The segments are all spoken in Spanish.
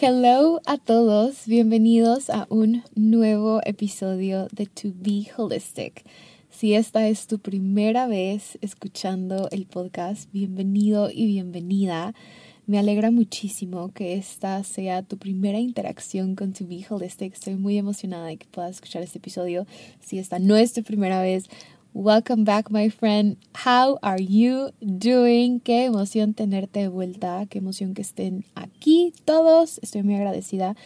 Hello a todos, bienvenidos a un nuevo episodio de To Be Holistic. Si esta es tu primera vez escuchando el podcast, bienvenido y bienvenida. Me alegra muchísimo que esta sea tu primera interacción con To Be Holistic. Estoy muy emocionada de que puedas escuchar este episodio. Si esta no es tu primera vez, Welcome back, my friend. How are you doing? Qué emoción tenerte de vuelta, qué emoción que estén aquí todos. Estoy muy agradecida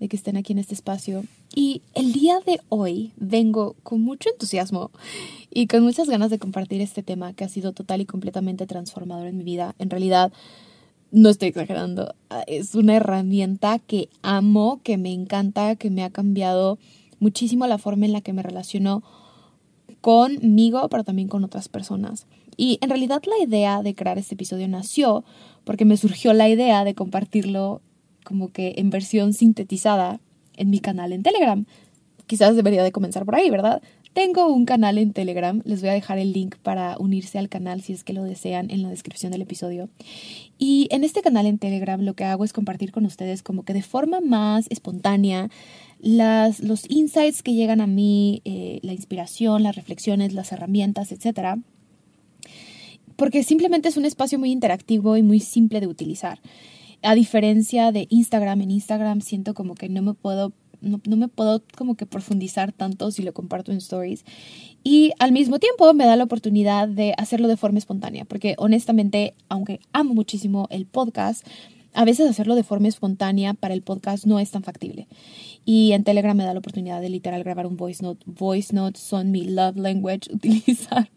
de que estén aquí en este espacio. Y el día de hoy vengo con mucho entusiasmo y con muchas ganas de compartir este tema que ha sido total y completamente transformador en mi vida. En realidad, no estoy exagerando. Es una herramienta que amo, que me encanta, que me ha cambiado muchísimo la forma en la que me relaciono conmigo, pero también con otras personas. Y en realidad la idea de crear este episodio nació porque me surgió la idea de compartirlo como que en versión sintetizada en mi canal en Telegram. Quizás debería de comenzar por ahí, ¿verdad? Tengo un canal en Telegram, les voy a dejar el link para unirse al canal si es que lo desean en la descripción del episodio. Y en este canal en Telegram lo que hago es compartir con ustedes como que de forma más espontánea los insights que llegan a mí, eh, la inspiración, las reflexiones, las herramientas, etc. Porque simplemente es un espacio muy interactivo y muy simple de utilizar. A diferencia de Instagram, en Instagram siento como que no me puedo no, no, me puedo como que profundizar tanto si lo comparto en stories. Y al mismo tiempo me da la oportunidad de hacerlo de forma espontánea, porque honestamente, aunque amo muchísimo el podcast, a veces hacerlo de forma espontánea para el podcast no es tan factible. Y en Telegram me da la oportunidad de literal grabar un voice note. Voice notes son mi love language. Utilizar,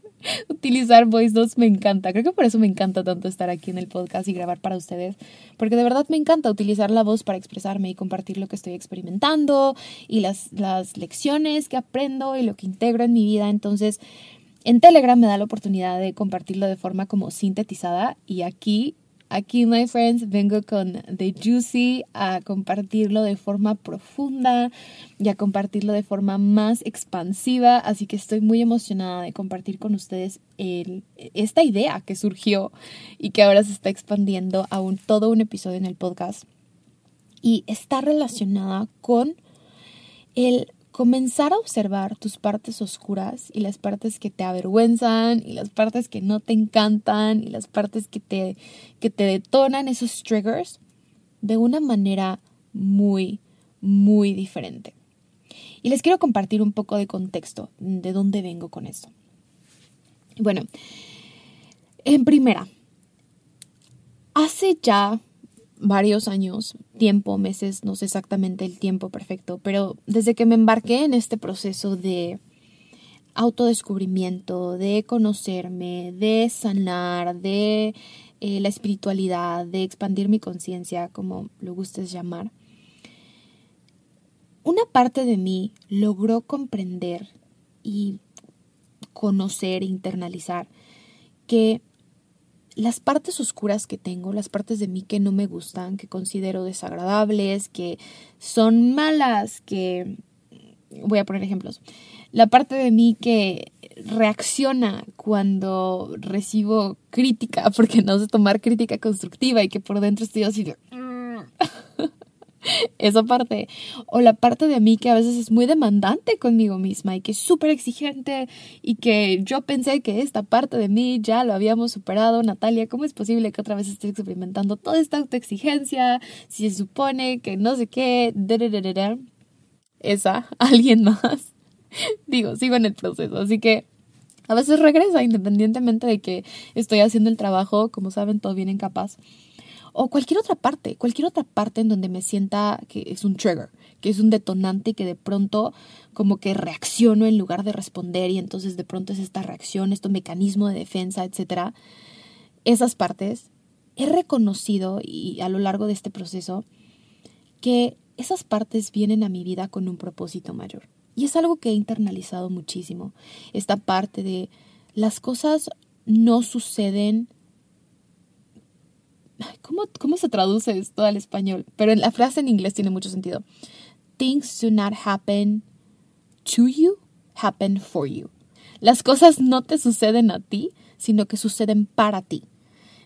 utilizar voice notes me encanta. Creo que por eso me encanta tanto estar aquí en el podcast y grabar para ustedes. Porque de verdad me encanta utilizar la voz para expresarme y compartir lo que estoy experimentando y las, las lecciones que aprendo y lo que integro en mi vida. Entonces, en Telegram me da la oportunidad de compartirlo de forma como sintetizada y aquí Aquí, my friends, vengo con The Juicy a compartirlo de forma profunda y a compartirlo de forma más expansiva. Así que estoy muy emocionada de compartir con ustedes esta idea que surgió y que ahora se está expandiendo a un, todo un episodio en el podcast. Y está relacionada con el comenzar a observar tus partes oscuras y las partes que te avergüenzan y las partes que no te encantan y las partes que te, que te detonan esos triggers de una manera muy, muy diferente. Y les quiero compartir un poco de contexto de dónde vengo con esto. Bueno, en primera, hace ya varios años, tiempo, meses, no sé exactamente el tiempo perfecto, pero desde que me embarqué en este proceso de autodescubrimiento, de conocerme, de sanar, de eh, la espiritualidad, de expandir mi conciencia, como lo gustes llamar, una parte de mí logró comprender y conocer, internalizar que las partes oscuras que tengo, las partes de mí que no me gustan, que considero desagradables, que son malas, que... Voy a poner ejemplos. La parte de mí que reacciona cuando recibo crítica, porque no sé tomar crítica constructiva y que por dentro estoy así de... esa parte. O la parte de mí que a veces es muy demandante conmigo misma y que es súper exigente y que yo pensé que esta parte de mí ya lo habíamos superado. Natalia, ¿cómo es posible que otra vez estés experimentando toda esta autoexigencia? Si se supone que no sé qué. Esa, alguien más. Digo, sigo en el proceso. Así que a veces regresa independientemente de que estoy haciendo el trabajo, como saben, todo bien capaz o cualquier otra parte, cualquier otra parte en donde me sienta que es un trigger, que es un detonante que de pronto como que reacciono en lugar de responder y entonces de pronto es esta reacción, este mecanismo de defensa, etcétera. Esas partes he reconocido y a lo largo de este proceso que esas partes vienen a mi vida con un propósito mayor. Y es algo que he internalizado muchísimo. Esta parte de las cosas no suceden ¿Cómo, ¿Cómo se traduce esto al español? Pero la frase en inglés tiene mucho sentido. Things do not happen to you, happen for you. Las cosas no te suceden a ti, sino que suceden para ti.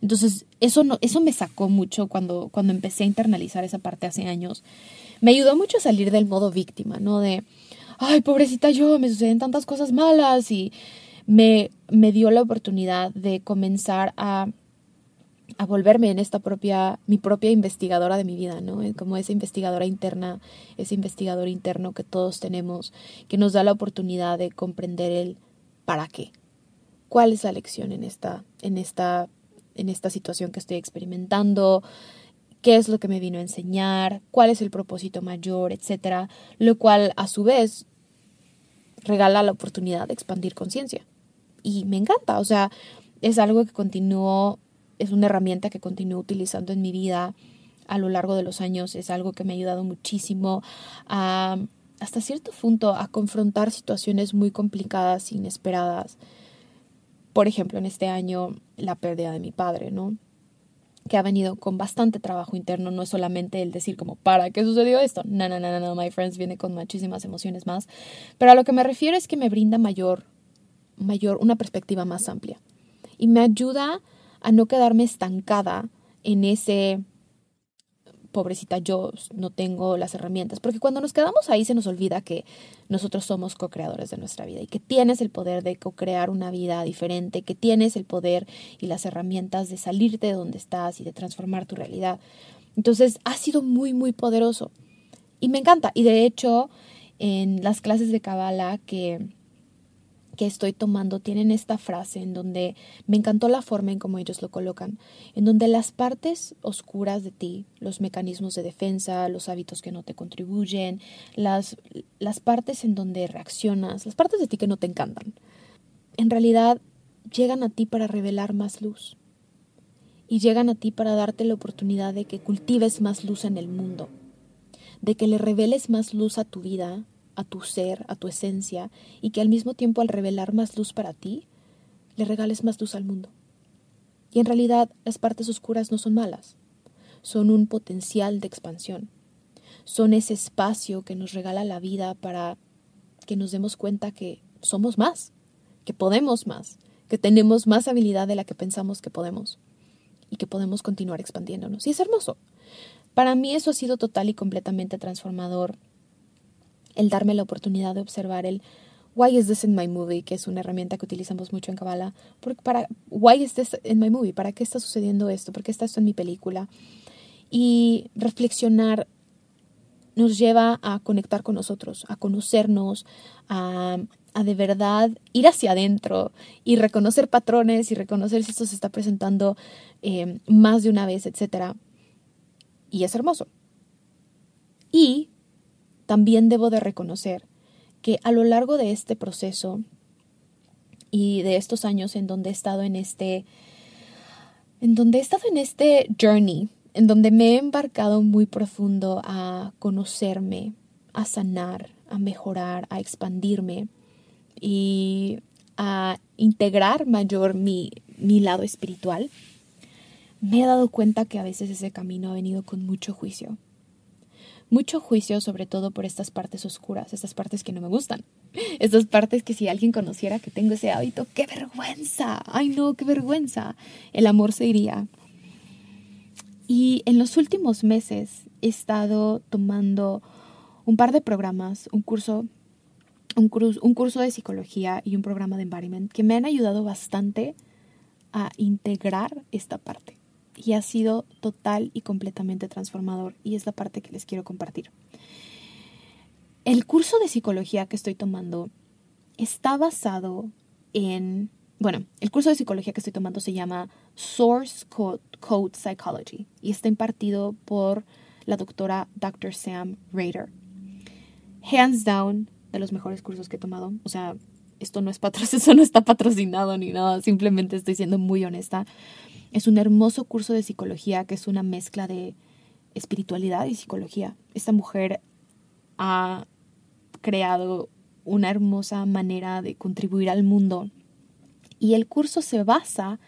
Entonces, eso, no, eso me sacó mucho cuando, cuando empecé a internalizar esa parte hace años. Me ayudó mucho a salir del modo víctima, ¿no? De, ay, pobrecita yo, me suceden tantas cosas malas y me, me dio la oportunidad de comenzar a a volverme en esta propia, mi propia investigadora de mi vida, ¿no? Como esa investigadora interna, ese investigador interno que todos tenemos, que nos da la oportunidad de comprender el para qué. ¿Cuál es la lección en esta, en esta, en esta situación que estoy experimentando? ¿Qué es lo que me vino a enseñar? ¿Cuál es el propósito mayor? Etcétera. Lo cual, a su vez, regala la oportunidad de expandir conciencia. Y me encanta, o sea, es algo que continúo es una herramienta que continúo utilizando en mi vida a lo largo de los años. Es algo que me ha ayudado muchísimo a, hasta cierto punto, a confrontar situaciones muy complicadas, inesperadas. Por ejemplo, en este año, la pérdida de mi padre, ¿no? que ha venido con bastante trabajo interno, no es solamente el decir como, ¿para qué sucedió esto? No, no, no, no, my friends, viene con muchísimas emociones más. Pero a lo que me refiero es que me brinda mayor, mayor, una perspectiva más amplia. Y me ayuda no quedarme estancada en ese pobrecita yo no tengo las herramientas, porque cuando nos quedamos ahí se nos olvida que nosotros somos co-creadores de nuestra vida y que tienes el poder de co-crear una vida diferente, que tienes el poder y las herramientas de salirte de donde estás y de transformar tu realidad. Entonces ha sido muy, muy poderoso y me encanta. Y de hecho, en las clases de Kabbalah que que estoy tomando tienen esta frase en donde me encantó la forma en cómo ellos lo colocan, en donde las partes oscuras de ti, los mecanismos de defensa, los hábitos que no te contribuyen, las, las partes en donde reaccionas, las partes de ti que no te encantan, en realidad llegan a ti para revelar más luz y llegan a ti para darte la oportunidad de que cultives más luz en el mundo, de que le reveles más luz a tu vida, a tu ser, a tu esencia, y que al mismo tiempo al revelar más luz para ti, le regales más luz al mundo. Y en realidad las partes oscuras no son malas, son un potencial de expansión, son ese espacio que nos regala la vida para que nos demos cuenta que somos más, que podemos más, que tenemos más habilidad de la que pensamos que podemos y que podemos continuar expandiéndonos. Y es hermoso. Para mí eso ha sido total y completamente transformador el darme la oportunidad de observar el Why is this in my movie? que es una herramienta que utilizamos mucho en Kabbalah. para, Why is this in my movie? ¿Para qué está sucediendo esto? ¿Por qué está esto en mi película? Y reflexionar nos lleva a conectar con nosotros, a conocernos, a, de verdad ir hacia adentro y reconocer patrones y reconocer si esto se está presentando eh, más de una vez, etc. Y es hermoso. Y también debo de reconocer que a lo largo de este proceso y de estos años en donde he estado en este en donde he estado en este journey, en donde me he embarcado muy profundo a conocerme, a sanar, a mejorar, a expandirme y a integrar mayor mi, mi lado espiritual, me he dado cuenta que a veces ese camino ha venido con mucho juicio, mucho juicio, sobre todo por estas partes oscuras, estas partes que no me gustan, estas partes que si alguien conociera que tengo ese hábito, qué vergüenza, ay no, qué vergüenza, el amor se iría. Y en los últimos meses he estado tomando un par de programas, un curso, un, un curso de psicología y un programa de embodiment que me han ayudado bastante a integrar esta parte. Y ha sido total y completamente transformador y es la parte que les quiero compartir. El curso de psicología que estoy tomando está basado en, bueno, el curso de psicología que estoy tomando se llama Source Code, Psychology y está impartido por la doctora Dr. Sam Rader. Hands down, de los mejores cursos que he tomado. O sea, esto no, es eso no está patrocinado ni nada, simplemente estoy siendo muy honesta. Es un hermoso curso de psicología que es una mezcla de espiritualidad y psicología. Esta mujer ha creado una hermosa manera de contribuir al mundo. Y el curso se basa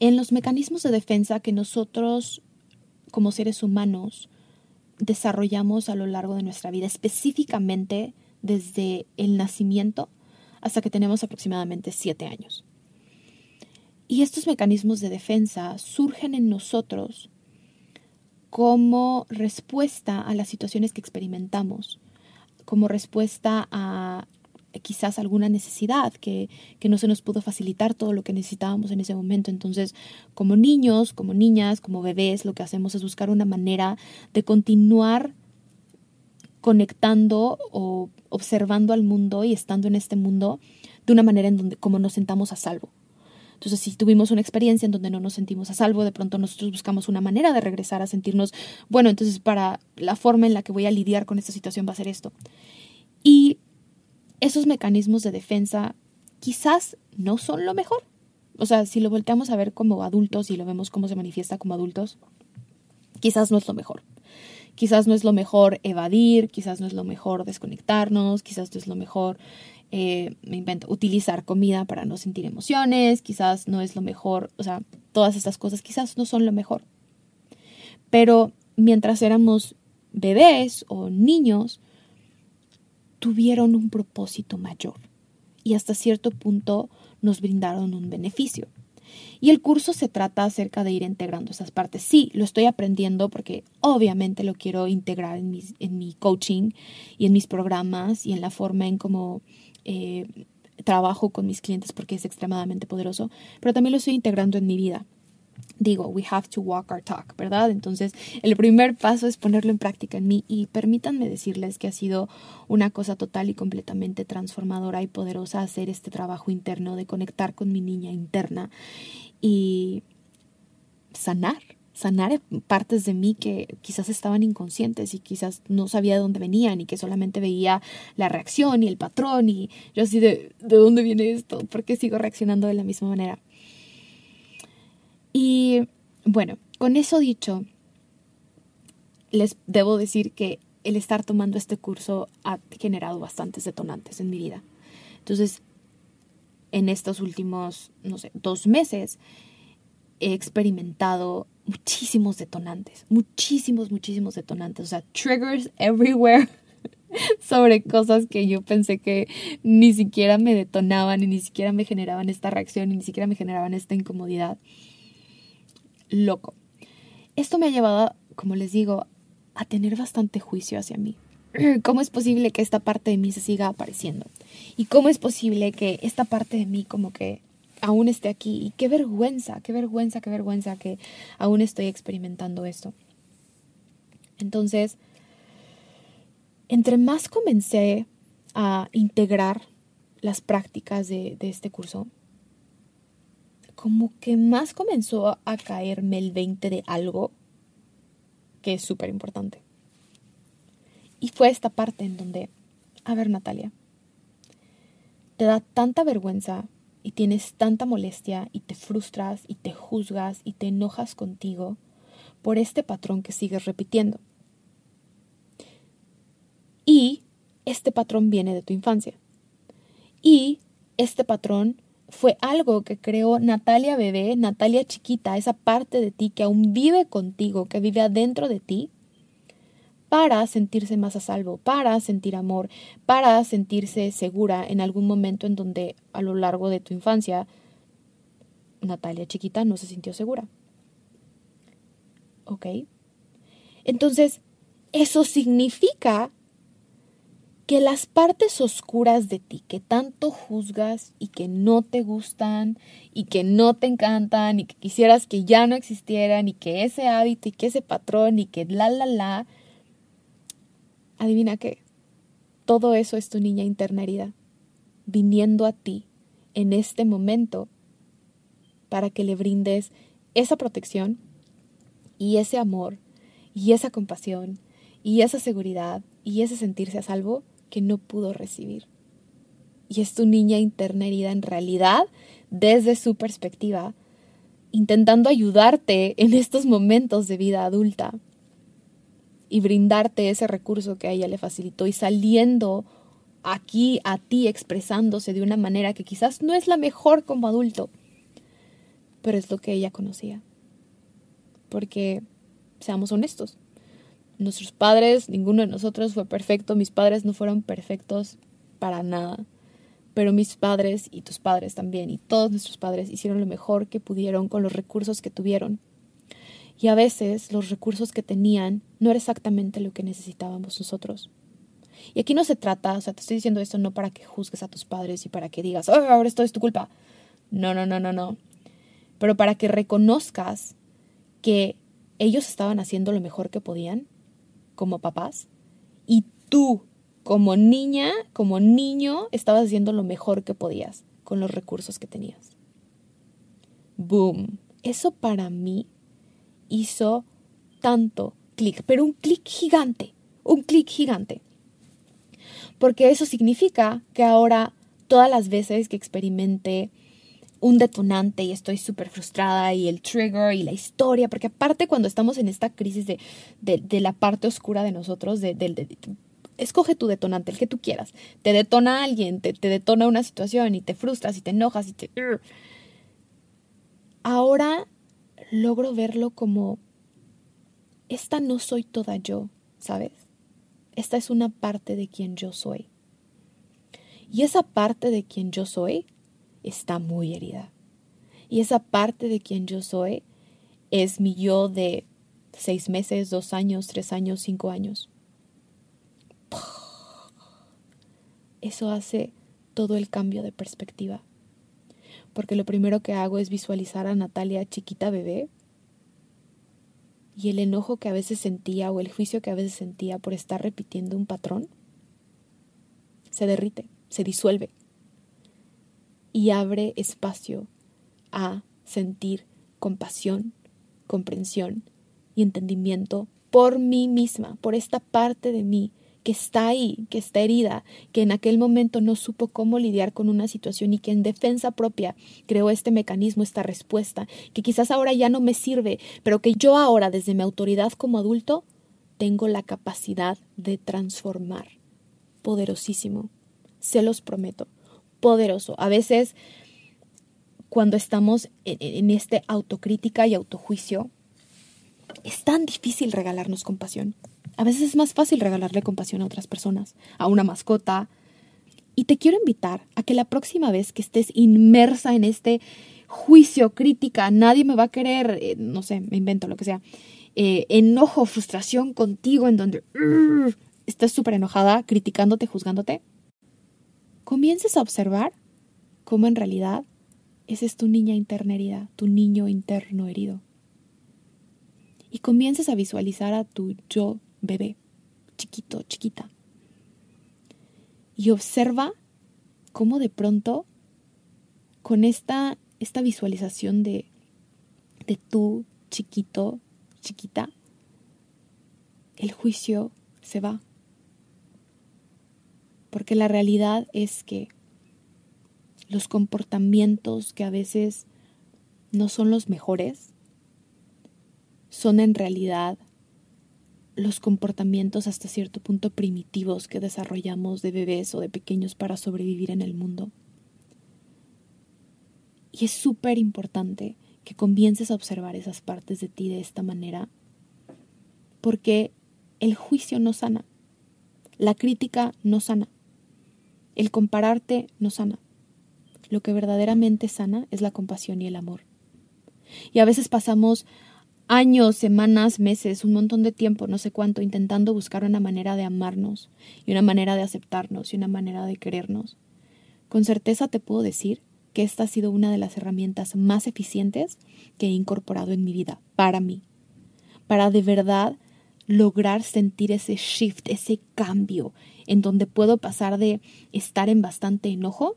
en los mecanismos de defensa que nosotros como seres humanos desarrollamos a lo largo de nuestra vida, específicamente desde el nacimiento hasta que tenemos aproximadamente siete años. Y estos mecanismos de defensa surgen en nosotros como respuesta a las situaciones que experimentamos como respuesta a quizás alguna necesidad que, que, no se nos pudo facilitar todo lo que necesitábamos en ese momento. Entonces, como niños, como niñas, como bebés, lo que hacemos es buscar una manera de continuar conectando o observando al mundo y estando en este mundo de una manera en donde como nos sentamos a salvo. Entonces, si tuvimos una experiencia en donde no nos sentimos a salvo, de pronto nosotros buscamos una manera de regresar a sentirnos, bueno, entonces para la forma en la que voy a lidiar con esta situación va a ser esto. Y esos mecanismos de defensa quizás no son lo mejor. O sea, si lo volteamos a ver como adultos y lo vemos cómo se manifiesta como adultos, quizás no es lo mejor. Quizás no es lo mejor evadir, quizás no es lo mejor desconectarnos, quizás no es lo mejor eh, me invento, utilizar comida para no sentir emociones, quizás no es lo mejor, o sea, todas estas cosas quizás no son lo mejor. Pero mientras éramos bebés o niños, tuvieron un propósito mayor y hasta cierto punto nos brindaron un beneficio. Y el curso se trata acerca de ir integrando esas partes. Sí, lo estoy aprendiendo porque obviamente lo quiero integrar en, en mi coaching y en mis programas y en la forma en cómo eh, trabajo con mis clientes porque es extremadamente poderoso, pero también lo estoy integrando en mi vida. Digo, we have to walk our talk, ¿verdad? Entonces, el primer paso es ponerlo en práctica en mí y permítanme decirles que ha sido una cosa total y completamente transformadora y poderosa hacer este trabajo interno de conectar con mi niña interna y sanar, sanar partes de mí que quizás estaban inconscientes y quizás no sabía de dónde venían y que solamente veía la reacción y el patrón y yo así de, ¿de dónde viene esto? ¿Por qué sigo reaccionando de la misma manera? Y bueno, con eso dicho, les debo decir que el estar tomando este curso ha generado bastantes detonantes en mi vida. Entonces, en estos últimos, no sé, dos meses, he experimentado muchísimos detonantes, muchísimos, muchísimos detonantes, o sea, triggers everywhere sobre cosas que yo pensé que ni siquiera me detonaban y ni siquiera me generaban esta reacción y ni siquiera me generaban esta incomodidad. Loco. Esto me ha llevado, como les digo, a tener bastante juicio hacia mí. ¿Cómo es posible que esta parte de mí se siga apareciendo? ¿Y cómo es posible que esta parte de mí como que aún esté aquí. Y qué vergüenza, qué vergüenza, qué vergüenza que aún estoy experimentando esto. Entonces, entre más comencé a integrar las prácticas de, de este curso, como que más comenzó a caerme el 20 de algo que es súper importante. Y fue esta parte en donde, a ver Natalia, te da tanta vergüenza y tienes tanta molestia y te frustras y te juzgas y te enojas contigo por este patrón que sigues repitiendo. Y este patrón viene de tu infancia. Y este patrón fue algo que creó Natalia bebé, Natalia chiquita, esa parte de ti que aún vive contigo, que vive adentro de ti, para sentirse más a salvo, para sentir amor, para sentirse segura en algún momento en donde a lo largo de tu infancia Natalia chiquita no se sintió segura. ¿Ok? Entonces, eso significa que las partes oscuras de ti que tanto juzgas y que no te gustan y que no te encantan y que quisieras que ya no existieran y que ese hábito y que ese patrón y que la la la, adivina qué, todo eso es tu niña interna herida, viniendo a ti en este momento para que le brindes esa protección y ese amor y esa compasión y esa seguridad y ese sentirse a salvo que no pudo recibir. Y es tu niña interna herida en realidad, desde su perspectiva, intentando ayudarte en estos momentos de vida adulta y brindarte ese recurso que a ella le facilitó y saliendo aquí a ti expresándose de una manera que quizás no es la mejor como adulto, pero es lo que ella conocía. Porque, seamos honestos, nuestros padres, ninguno de nosotros fue perfecto, mis padres no fueron perfectos para nada, pero mis padres y tus padres también, y todos nuestros padres hicieron lo mejor que pudieron con los recursos que tuvieron. Y a veces los recursos que tenían no era exactamente lo que necesitábamos nosotros. Y aquí no se trata, o sea, te estoy diciendo esto no para que juzgues a tus padres y para que digas, oh, ahora esto es tu culpa. No, no, no, no, no. Pero para que reconozcas que ellos estaban haciendo lo mejor que podían como papás y tú como niña, como niño, estabas haciendo lo mejor que podías con los recursos que tenías. Boom. Eso para mí hizo tanto clic, pero un clic gigante, un clic gigante. Porque eso significa que ahora todas las veces que experimente un detonante y estoy súper frustrada y el trigger y la historia, porque aparte cuando estamos en esta crisis de, de, la parte oscura de nosotros, escoge tu detonante, el que tú quieras, te detona alguien, te, te, detona una situación y te frustras y te enojas y te... Ahora logro verlo como, esta no soy toda yo, ¿sabes? Esta es una parte de quien yo soy. Y esa parte de quien yo soy está muy herida. Y esa parte de quien yo soy es mi yo de seis meses, dos años, tres años, cinco años. Eso hace todo el cambio de perspectiva. Porque lo primero que hago es visualizar a Natalia chiquita bebé y el enojo que a veces sentía o el juicio que a veces sentía por estar repitiendo un patrón se derrite, se disuelve y abre espacio a sentir compasión, comprensión y entendimiento por mí misma, por esta parte de mí que está ahí, que está herida, que en aquel momento no supo cómo lidiar con una situación y que en defensa propia creó este mecanismo, esta respuesta, que quizás ahora ya no me sirve, pero que yo ahora desde mi autoridad como adulto tengo la capacidad de transformar. Poderosísimo, se los prometo poderoso. A veces, cuando estamos en, este autocrítica y autojuicio, es tan difícil regalarnos compasión. A veces es más fácil regalarle compasión a otras personas, a una mascota. Y te quiero invitar a que la próxima vez que estés inmersa en este juicio, crítica, nadie me va a querer, eh, no sé, me invento lo que sea, eh, enojo, frustración contigo, en donde estás súper enojada, criticándote, juzgándote, comiences a observar cómo en realidad esa es tu niña interna herida, tu niño interno herido. Y comiences a visualizar a tu yo bebé, chiquito, chiquita. Y observa cómo de pronto, con esta, esta visualización de, de tu chiquito, chiquita, el juicio se va. Porque la realidad es que los comportamientos que a veces no son los mejores son en realidad los comportamientos hasta cierto punto primitivos que desarrollamos de bebés o de pequeños para sobrevivir en el mundo. Y es súper importante que comiences a observar esas partes de ti de esta manera, porque el juicio no sana, la crítica no sana. El compararte no sana. Lo que verdaderamente sana es la compasión y el amor. Y a veces pasamos años, semanas, meses, un montón de tiempo, no sé cuánto, intentando buscar una manera de amarnos y una manera de aceptarnos y una manera de querernos. Con certeza te puedo decir que esta ha sido una de las herramientas más eficientes que he incorporado en mi vida, para mí, para de verdad lograr sentir ese shift, ese cambio, en donde puedo pasar de estar en bastante enojo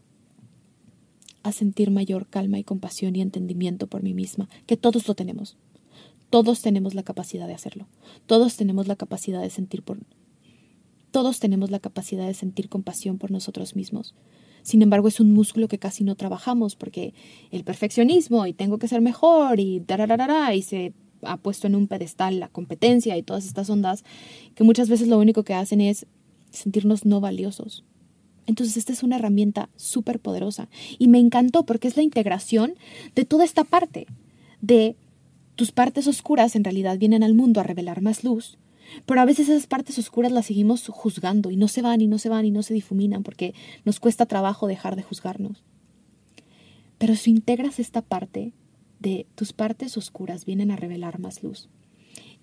a sentir mayor calma y compasión y entendimiento por mí misma, que todos lo tenemos. Todos tenemos la capacidad de hacerlo. Todos tenemos la capacidad de sentir por todos tenemos la capacidad de sentir compasión por nosotros mismos. Sin embargo, es un músculo que casi no trabajamos porque el perfeccionismo y tengo que ser mejor y y se ha puesto en un pedestal la competencia y todas estas ondas que muchas veces lo único que hacen es sentirnos no valiosos. Entonces esta es una herramienta súper poderosa y me encantó porque es la integración de toda esta parte, de tus partes oscuras en realidad vienen al mundo a revelar más luz, pero a veces esas partes oscuras las seguimos juzgando y no se van y no se van y no se difuminan porque nos cuesta trabajo dejar de juzgarnos. Pero si integras esta parte de tus partes oscuras vienen a revelar más luz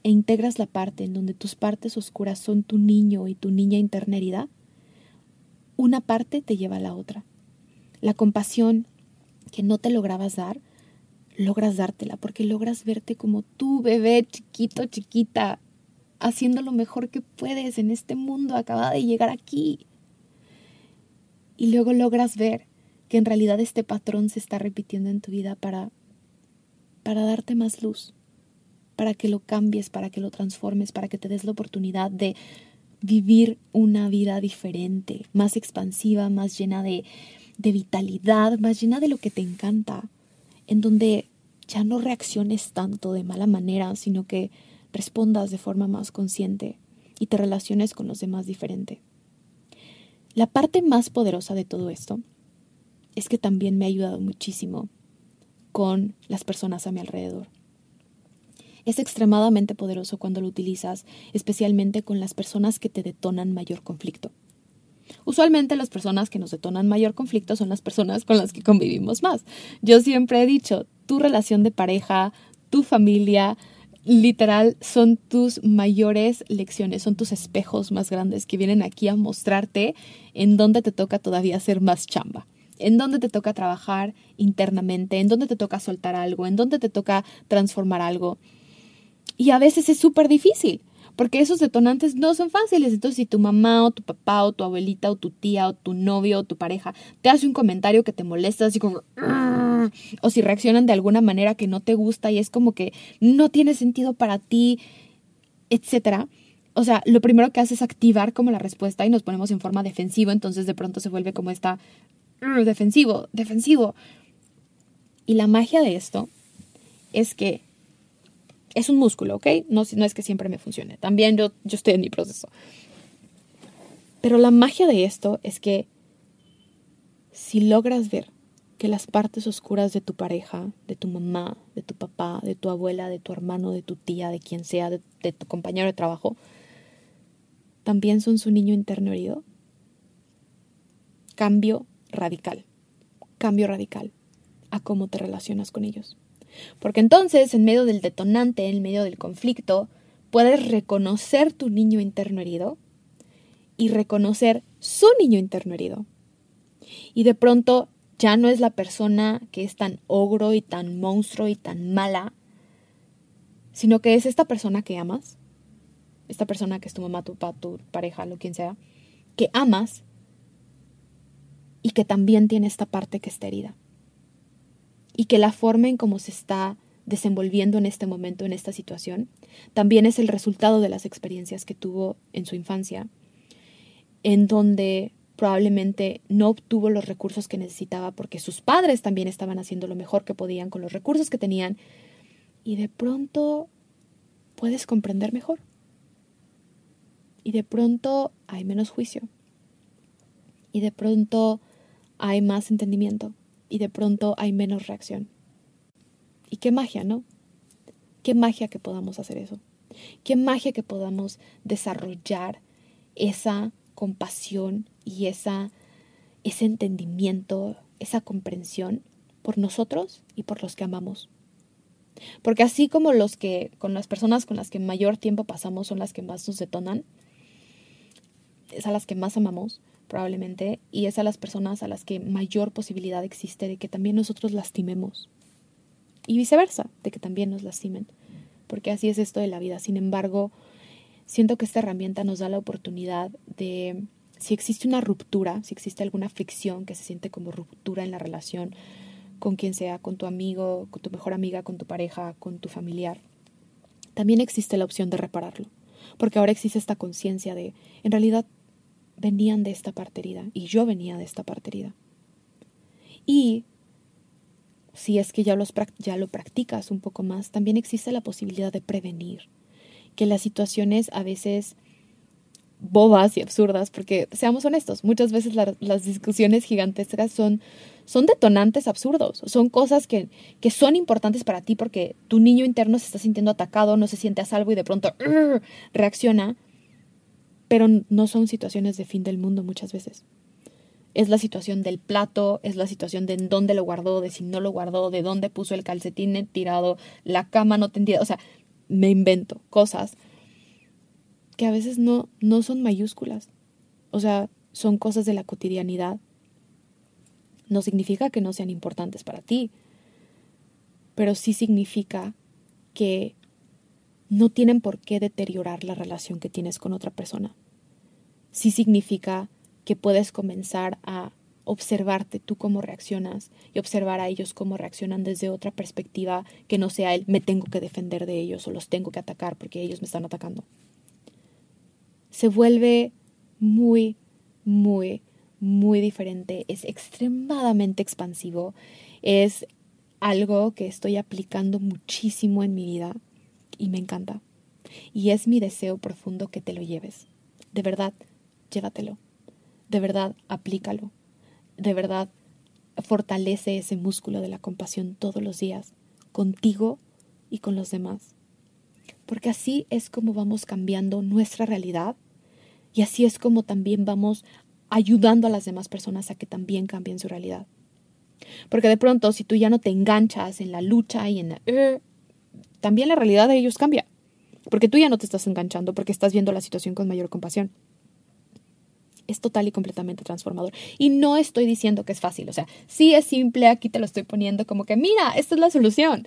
e integras la parte en donde tus partes oscuras son tu niño y tu niña interna herida, una parte te lleva a la otra. La compasión que no te lograbas dar, logras dártela porque logras verte como tu bebé chiquito, chiquita, haciendo lo mejor que puedes en este mundo, acaba de llegar aquí. Y luego logras ver que en realidad este patrón se está repitiendo en tu vida para para darte más luz, para que lo cambies, para que lo transformes, para que te des la oportunidad de vivir una vida diferente, más expansiva, más llena de, de vitalidad, más llena de lo que te encanta, en donde ya no reacciones tanto de mala manera, sino que respondas de forma más consciente y te relaciones con los demás diferente. La parte más poderosa de todo esto es que también me ha ayudado muchísimo con las personas a mi alrededor. Es extremadamente poderoso cuando lo utilizas, especialmente con las personas que te detonan mayor conflicto. Usualmente las personas que nos detonan mayor conflicto son las personas con las que convivimos más. Yo siempre he dicho, tu relación de pareja, tu familia, literal son tus mayores lecciones, son tus espejos más grandes que vienen aquí a mostrarte en dónde te toca todavía ser más chamba en dónde te toca trabajar internamente, en dónde te toca soltar algo, en dónde te toca transformar algo. Y a veces es súper difícil, porque esos detonantes no son fáciles. Entonces, si tu mamá o tu papá o tu abuelita o tu tía o tu novio o tu pareja te hace un comentario que te molesta, así como... o si reaccionan de alguna manera que no te gusta y es como que no tiene sentido para ti, etcétera. O sea, lo primero que hace es activar como la respuesta y nos ponemos en forma defensiva, entonces de pronto se vuelve como esta Mm, defensivo, defensivo. Y la magia de esto es que es un músculo, ¿ok? No, no es que siempre me funcione. También yo, yo estoy en mi proceso. Pero la magia de esto es que si logras ver que las partes oscuras de tu pareja, de tu mamá, de tu papá, de tu abuela, de tu hermano, de tu tía, de quien sea, de, de tu compañero de trabajo, también son su niño interno herido, cambio radical, cambio radical a cómo te relacionas con ellos. Porque entonces, en medio del detonante, en medio del conflicto, puedes reconocer tu niño interno herido y reconocer su niño interno herido. Y de pronto ya no es la persona que es tan ogro y tan monstruo y tan mala, sino que es esta persona que amas, esta persona que es tu mamá, tu papá, tu pareja, lo quien sea, que amas y que también tiene esta parte que está herida. Y que la forma en cómo se está desenvolviendo en este momento, en esta situación, también es el resultado de las experiencias que tuvo en su infancia, en donde probablemente no obtuvo los recursos que necesitaba porque sus padres también estaban haciendo lo mejor que podían con los recursos que tenían y de pronto puedes comprender mejor. Y de pronto hay menos juicio. Y de pronto hay más entendimiento y de pronto hay menos reacción. Y qué magia, ¿no? Qué magia que podamos hacer eso. Qué magia que podamos desarrollar esa compasión y esa, ese entendimiento, esa comprensión por nosotros y por los que amamos. Porque así como los que, con las personas con las que mayor tiempo pasamos son las que más nos detonan, es a las que más amamos, probablemente, y es a las personas a las que mayor posibilidad existe de que también nosotros lastimemos. Y viceversa, de que también nos lastimen. Porque así es esto de la vida. Sin embargo, siento que esta herramienta nos da la oportunidad de, si existe una ruptura, si existe alguna fricción que se siente como ruptura en la relación, con quien sea, con tu amigo, con tu mejor amiga, con tu pareja, con tu familiar, también existe la opción de repararlo. Porque ahora existe esta conciencia de, en realidad, venían de esta parte herida y yo venía de esta parte herida. Y si es que ya, los, ya lo practicas un poco más, también existe la posibilidad de prevenir que las situaciones a veces bobas y absurdas, porque seamos honestos, muchas veces las discusiones gigantescas son, son detonantes absurdos, son cosas que, que, son importantes para ti porque tu niño interno se está sintiendo atacado, no se siente a salvo y de pronto reacciona, pero no son situaciones de fin del mundo muchas veces. Es la situación del plato, es la situación de en dónde lo guardó, de si no lo guardó, de dónde puso el calcetín tirado, la cama no tendida, o sea, me invento cosas que a veces no, no son mayúsculas. O sea, son cosas de la cotidianidad. No significa que no sean importantes para ti, pero sí significa que no tienen por qué deteriorar la relación que tienes con otra persona. Sí significa que puedes comenzar a observarte tú cómo reaccionas y observar a ellos cómo reaccionan desde otra perspectiva que no sea el me tengo que defender de ellos o los tengo que atacar porque ellos me están atacando se vuelve muy, muy, muy diferente. Es extremadamente expansivo. Es algo que estoy aplicando muchísimo en mi vida y me encanta. Y es mi deseo profundo que te lo lleves. De verdad, llévatelo. De verdad, aplícalo. De verdad, fortalece ese músculo de la compasión todos los días, contigo y con los demás. Porque así es como vamos cambiando nuestra realidad y así es como también vamos ayudando a las demás personas a que también cambien su realidad. Porque de pronto, si tú ya no te enganchas en la lucha y en la... También la realidad de ellos cambia. Porque tú ya no te estás enganchando, porque estás viendo la situación con mayor compasión. Es total y completamente transformador. Y no estoy diciendo que es fácil. O sea, sí es simple, aquí te lo estoy poniendo como que, mira, esta es la solución.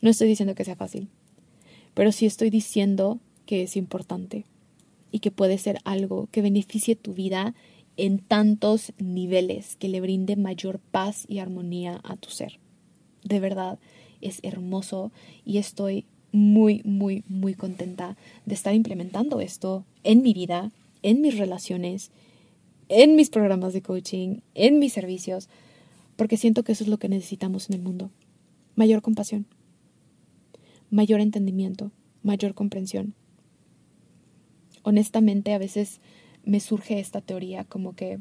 No estoy diciendo que sea fácil. Pero sí estoy diciendo que es importante y que puede ser algo que beneficie tu vida en tantos niveles, que le brinde mayor paz y armonía a tu ser. De verdad, es hermoso y estoy muy, muy, muy contenta de estar implementando esto en mi vida, en mis relaciones, en mis programas de coaching, en mis servicios, porque siento que eso es lo que necesitamos en el mundo. Mayor compasión, mayor entendimiento, mayor comprensión, honestamente a veces me surge esta teoría como que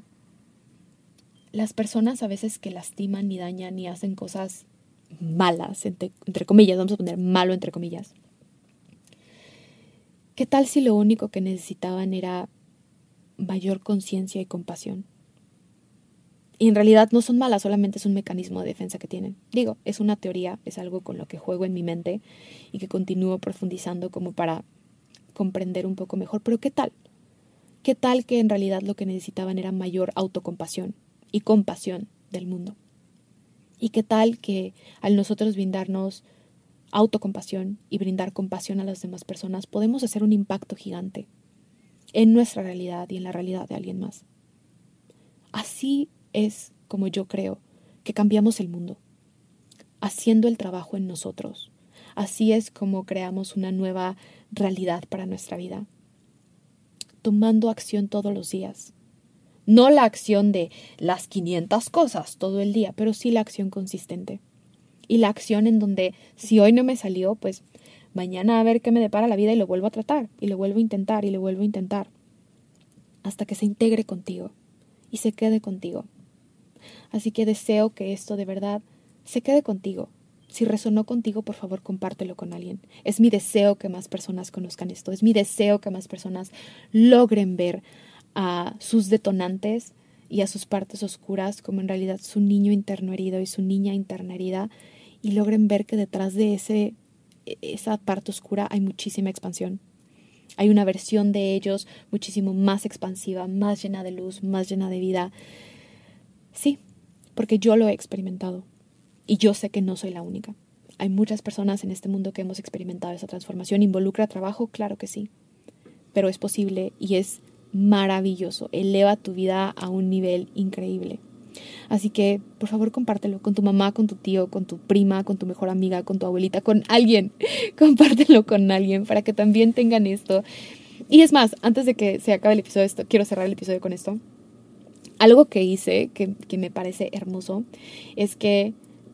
las personas a veces que lastiman y dañan y hacen cosas malas, entre, comillas, vamos a poner malo entre comillas. ¿Qué tal si lo único que necesitaban era mayor conciencia y compasión? Y en realidad no son malas, solamente es un mecanismo de defensa que tienen. Digo, es una teoría, es algo con lo que juego en mi mente y que continúo profundizando como para comprender un poco mejor. Pero ¿qué tal? ¿Qué tal que en realidad lo que necesitaban era mayor autocompasión y compasión del mundo? ¿Y qué tal que al nosotros brindarnos autocompasión y brindar compasión a las demás personas, podemos hacer un impacto gigante en nuestra realidad y en la realidad de alguien más? Así es como yo creo que cambiamos el mundo, haciendo el trabajo en nosotros. Así es como creamos una nueva realidad para nuestra vida. Tomando acción todos los días. No la acción de las 500 cosas todo el día, pero sí la acción consistente. Y la acción en donde si hoy no me salió, pues mañana a ver qué me depara la vida y lo vuelvo a tratar, y lo vuelvo a intentar, y lo vuelvo a intentar. Hasta que se integre contigo y se quede contigo. Así que deseo que esto de verdad se quede contigo, si resonó contigo, por favor, compártelo con alguien. Es mi deseo que más personas conozcan esto. Es mi deseo que más personas logren ver a sus detonantes y a sus partes oscuras como en realidad su niño interno herido y su niña interna herida y logren ver que detrás de ese e, esa parte oscura hay muchísima expansión. Hay una versión de ellos muchísimo más expansiva, más llena de luz, más llena de vida. Sí, porque yo lo he experimentado y yo sé que no soy la única. Hay muchas personas en este mundo que hemos experimentado esa transformación. ¿Involucra trabajo? Claro que sí. Pero es posible y es maravilloso. Eleva tu vida a un nivel increíble. Así que, por favor, compártelo con tu mamá, con tu tío, con tu prima, con tu mejor amiga, con tu abuelita, con alguien. compártelo con alguien para que también tengan esto. Y es más, antes de que se acabe el episodio, esto, quiero cerrar el episodio con esto. Algo que hice que, que me parece hermoso es que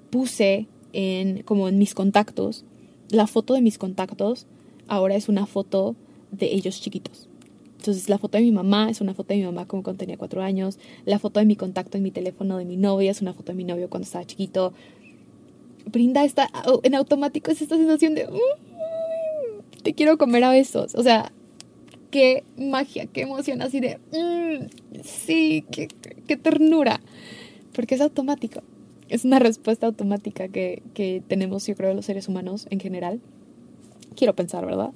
puse en, como en mis contactos, la foto de mis contactos ahora es una foto de ellos chiquitos. Entonces la foto de mi mamá es una foto de mi mamá como cuando tenía cuatro años, la foto de mi contacto en mi teléfono de mi novia es una foto de mi novio cuando estaba chiquito. Brinda esta, en automático es esta sensación de, te quiero comer a besos. O sea, qué magia, qué emoción así de, mm, sí, qué, qué ternura. Porque es automático. Es una respuesta automática que, que tenemos, yo creo, los seres humanos en general. Quiero pensar, ¿verdad?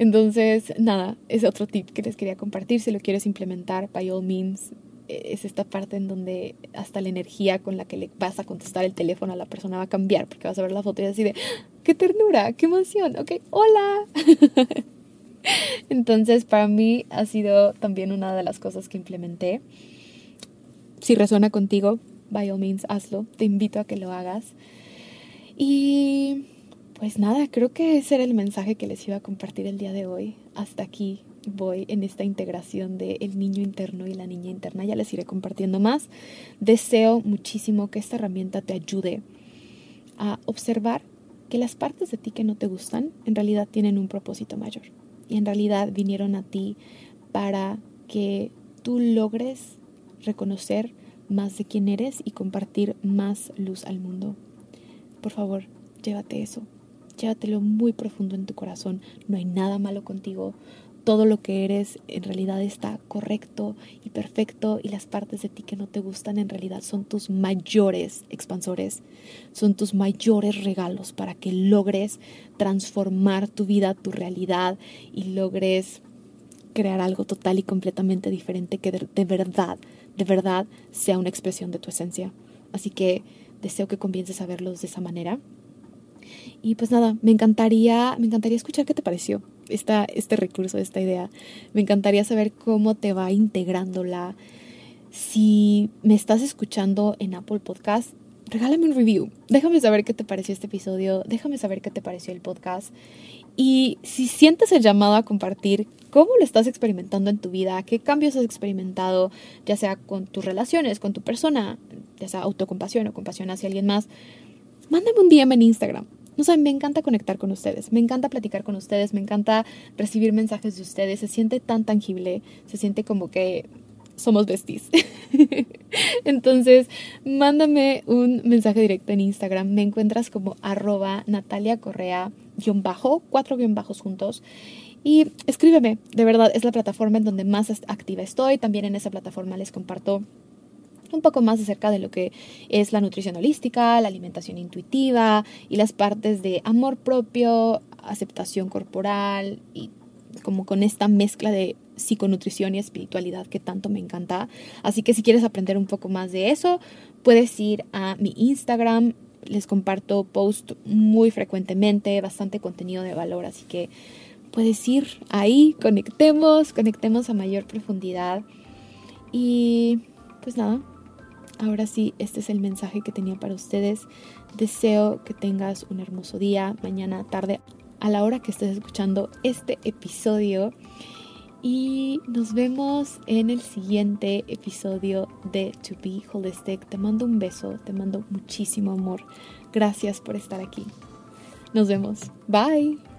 Entonces, nada, es otro tip que les quería compartir. Si lo quieres implementar, by all means, e, es esta parte en donde hasta la energía con la que le vas a contestar el teléfono a la persona va a cambiar, porque vas a ver la foto y así de, ¡Ah! ¡qué ternura! ¡qué emoción! Ok, hola. Entonces, para mí ha sido también una de las cosas que implementé. Si resuena contigo, by all means, hazlo. Te invito a que lo hagas. Y pues nada, creo que ese era el mensaje que les iba a compartir el día de hoy. Hasta aquí voy en esta integración de el niño interno y la niña interna. Ya les iré compartiendo más. Deseo muchísimo que esta herramienta te ayude a observar que las partes de ti que no te gustan en realidad tienen un propósito mayor. Y en realidad vinieron a ti para que tú logres reconocer más de quién eres y compartir más luz al mundo. Por favor, llévate eso llévatelo muy profundo en tu corazón. No hay nada malo contigo. Todo lo que eres en realidad está correcto y perfecto y las partes de ti que no te gustan en realidad son tus mayores expansores, son tus mayores regalos para que logres transformar tu vida, tu realidad y logres crear algo total y completamente diferente que de, de verdad, de verdad sea una expresión de tu esencia. Así que deseo que comiences a verlos de esa manera y pues nada, me encantaría, me encantaría escuchar qué te pareció esta, este recurso, esta idea. Me encantaría saber cómo te va integrándola. Si me estás escuchando en Apple Podcast, regálame un review. Déjame saber qué te pareció este episodio. Déjame saber qué te pareció el podcast. Y si sientes el llamado a compartir cómo lo estás experimentando en tu vida, qué cambios has experimentado, ya sea con tus relaciones, con tu persona, ya sea autocompasión o compasión hacia alguien más, mándame un DM en Instagram. No sé, me encanta conectar con ustedes, me encanta platicar con ustedes, me encanta recibir mensajes de ustedes, se siente tan tangible, se siente como que somos besties. Entonces, mándame un mensaje directo en Instagram, me encuentras como arroba Natalia Correa guion bajo, cuatro guion bajos juntos. Y escríbeme, de verdad es la plataforma en donde más activa estoy. También en esa plataforma les comparto un poco más acerca de lo que es la nutrición holística, la alimentación intuitiva y las partes de amor propio, aceptación corporal y como con esta mezcla de psiconutrición y espiritualidad que tanto me encanta. Así que si quieres aprender un poco más de eso, puedes ir a mi Instagram. Les comparto post muy frecuentemente, bastante contenido de valor, así que puedes ir ahí, conectemos, conectemos a mayor profundidad. Y pues nada, Ahora sí, este es el mensaje que tenía para ustedes. Deseo que tengas un hermoso día, mañana, tarde, a la hora que estés escuchando este episodio. Y nos vemos en el siguiente episodio de To Be Holistic. Te mando un beso, te mando muchísimo amor. Gracias por estar aquí. Nos vemos. Bye.